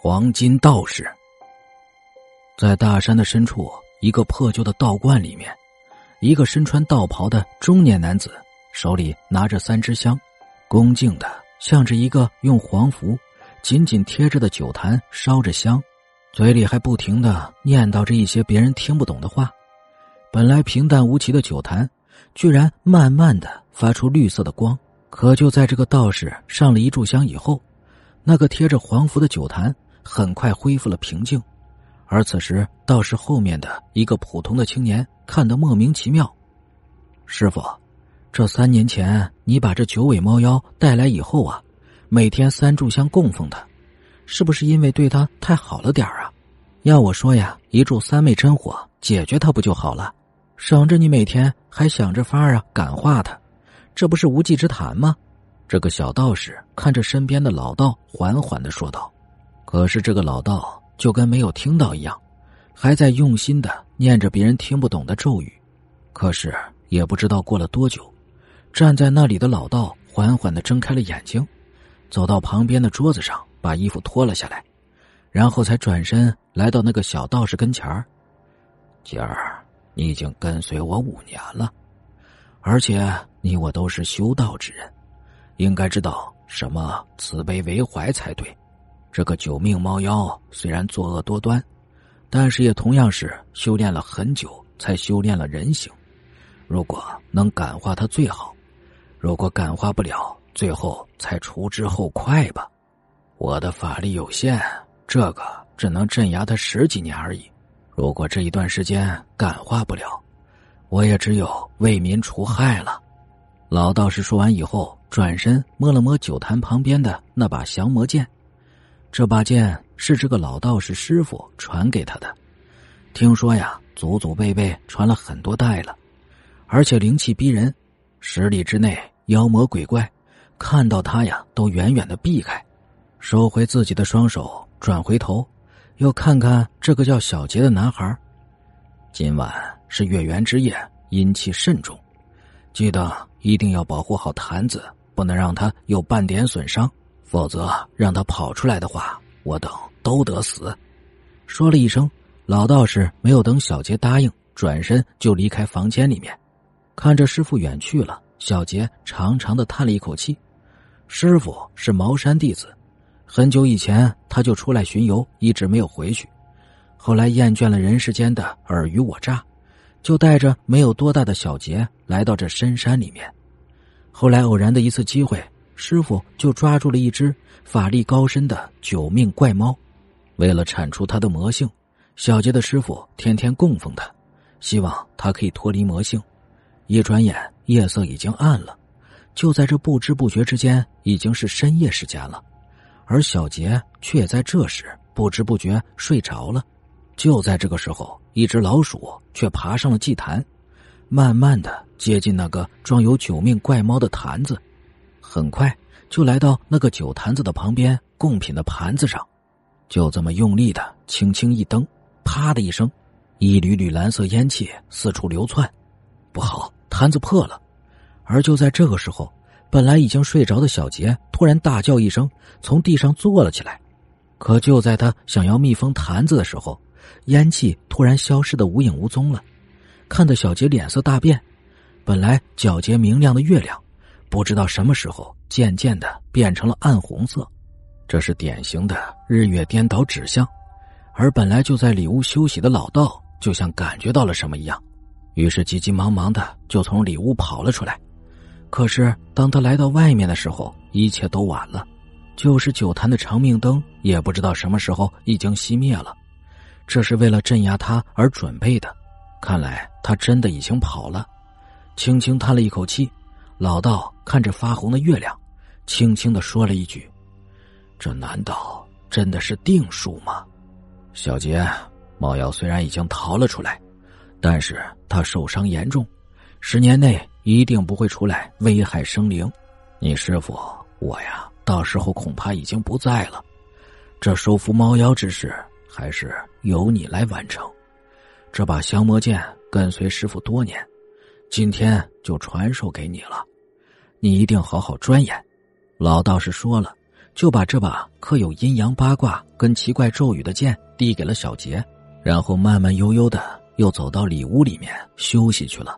黄金道士。在大山的深处，一个破旧的道观里面，一个身穿道袍的中年男子，手里拿着三支香，恭敬的向着一个用黄符紧紧贴着的酒坛烧着香，嘴里还不停的念叨着一些别人听不懂的话。本来平淡无奇的酒坛，居然慢慢的发出绿色的光。可就在这个道士上了一炷香以后，那个贴着黄符的酒坛很快恢复了平静。而此时，道士后面的一个普通的青年看得莫名其妙：“师傅，这三年前你把这九尾猫妖带来以后啊，每天三炷香供奉他，是不是因为对他太好了点啊？要我说呀，一炷三昧真火解决他不就好了？省着你每天还想着法啊感化他，这不是无稽之谈吗？”这个小道士看着身边的老道，缓缓的说道：“可是这个老道。”就跟没有听到一样，还在用心的念着别人听不懂的咒语。可是也不知道过了多久，站在那里的老道缓缓的睁开了眼睛，走到旁边的桌子上，把衣服脱了下来，然后才转身来到那个小道士跟前儿。姐儿，你已经跟随我五年了，而且你我都是修道之人，应该知道什么慈悲为怀才对。这个九命猫妖虽然作恶多端，但是也同样是修炼了很久才修炼了人形。如果能感化他最好，如果感化不了，最后才除之后快吧。我的法力有限，这个只能镇压他十几年而已。如果这一段时间感化不了，我也只有为民除害了。老道士说完以后，转身摸了摸酒坛旁边的那把降魔剑。这把剑是这个老道士师傅传给他的，听说呀，祖祖辈辈传了很多代了，而且灵气逼人，十里之内妖魔鬼怪看到他呀，都远远的避开。收回自己的双手，转回头，又看看这个叫小杰的男孩。今晚是月圆之夜，阴气甚重，记得一定要保护好坛子，不能让他有半点损伤。否则，让他跑出来的话，我等都得死。说了一声，老道士没有等小杰答应，转身就离开房间里面。看着师傅远去了，小杰长长的叹了一口气。师傅是茅山弟子，很久以前他就出来巡游，一直没有回去。后来厌倦了人世间的尔虞我诈，就带着没有多大的小杰来到这深山里面。后来偶然的一次机会。师傅就抓住了一只法力高深的九命怪猫，为了铲除它的魔性，小杰的师傅天天供奉它，希望它可以脱离魔性。一转眼，夜色已经暗了，就在这不知不觉之间，已经是深夜时间了，而小杰却在这时不知不觉睡着了。就在这个时候，一只老鼠却爬上了祭坛，慢慢的接近那个装有九命怪猫的坛子。很快就来到那个酒坛子的旁边，贡品的盘子上，就这么用力的轻轻一蹬，啪的一声，一缕缕蓝色烟气四处流窜，不好，坛子破了。而就在这个时候，本来已经睡着的小杰突然大叫一声，从地上坐了起来。可就在他想要密封坛子的时候，烟气突然消失的无影无踪了，看得小杰脸色大变。本来皎洁明亮的月亮。不知道什么时候，渐渐的变成了暗红色，这是典型的日月颠倒指向。而本来就在里屋休息的老道，就像感觉到了什么一样，于是急急忙忙的就从里屋跑了出来。可是当他来到外面的时候，一切都晚了，就是酒坛的长命灯也不知道什么时候已经熄灭了。这是为了镇压他而准备的，看来他真的已经跑了。轻轻叹了一口气。老道看着发红的月亮，轻轻的说了一句：“这难道真的是定数吗？”小杰，猫妖虽然已经逃了出来，但是他受伤严重，十年内一定不会出来危害生灵。你师傅我呀，到时候恐怕已经不在了。这收服猫妖之事，还是由你来完成。这把降魔剑跟随师傅多年。今天就传授给你了，你一定好好钻研。老道士说了，就把这把刻有阴阳八卦跟奇怪咒语的剑递给了小杰，然后慢慢悠悠的又走到里屋里面休息去了。